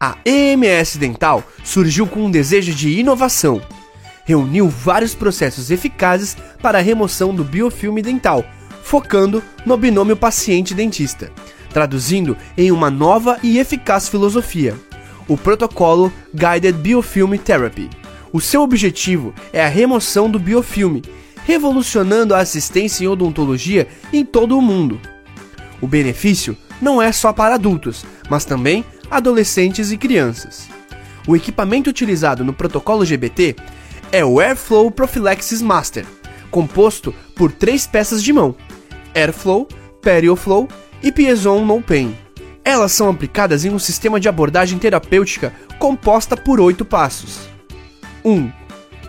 A EMS Dental surgiu com um desejo de inovação. Reuniu vários processos eficazes para a remoção do biofilme dental, focando no binômio paciente-dentista, traduzindo em uma nova e eficaz filosofia, o protocolo Guided Biofilm Therapy. O seu objetivo é a remoção do biofilme, revolucionando a assistência em odontologia em todo o mundo. O benefício não é só para adultos, mas também adolescentes e crianças. O equipamento utilizado no protocolo GBT é o Airflow Prophylaxis Master, composto por três peças de mão: Airflow, Perioflow e Piezo No Pain. Elas são aplicadas em um sistema de abordagem terapêutica composta por oito passos. 1. Um,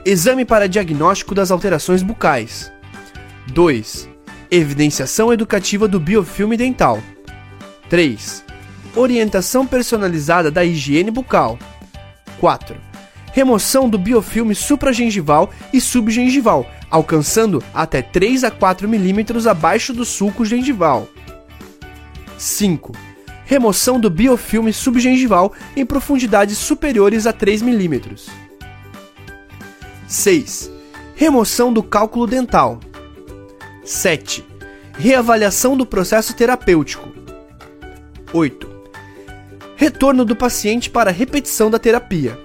exame para diagnóstico das alterações bucais. 2. Evidenciação educativa do biofilme dental. 3 orientação personalizada da higiene bucal. 4. Remoção do biofilme supragengival e subgengival, alcançando até 3 a 4 milímetros abaixo do sulco gengival. 5. Remoção do biofilme subgengival em profundidades superiores a 3 milímetros. 6. Remoção do cálculo dental. 7. Reavaliação do processo terapêutico. 8 retorno do paciente para repetição da terapia.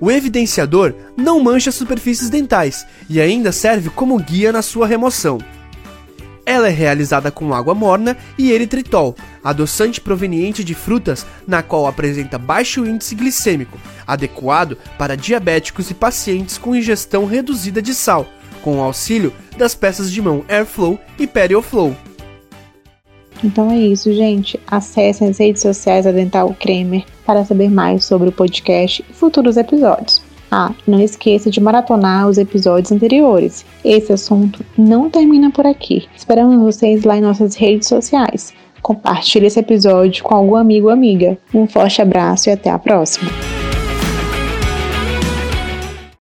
O evidenciador não mancha superfícies dentais e ainda serve como guia na sua remoção. Ela é realizada com água morna e eritritol, adoçante proveniente de frutas, na qual apresenta baixo índice glicêmico, adequado para diabéticos e pacientes com ingestão reduzida de sal, com o auxílio das peças de mão Airflow e Perioflow. Então é isso, gente. Acesse as redes sociais da Dental Kremer para saber mais sobre o podcast e futuros episódios. Ah, não esqueça de maratonar os episódios anteriores. Esse assunto não termina por aqui. Esperamos vocês lá em nossas redes sociais. Compartilhe esse episódio com algum amigo ou amiga. Um forte abraço e até a próxima.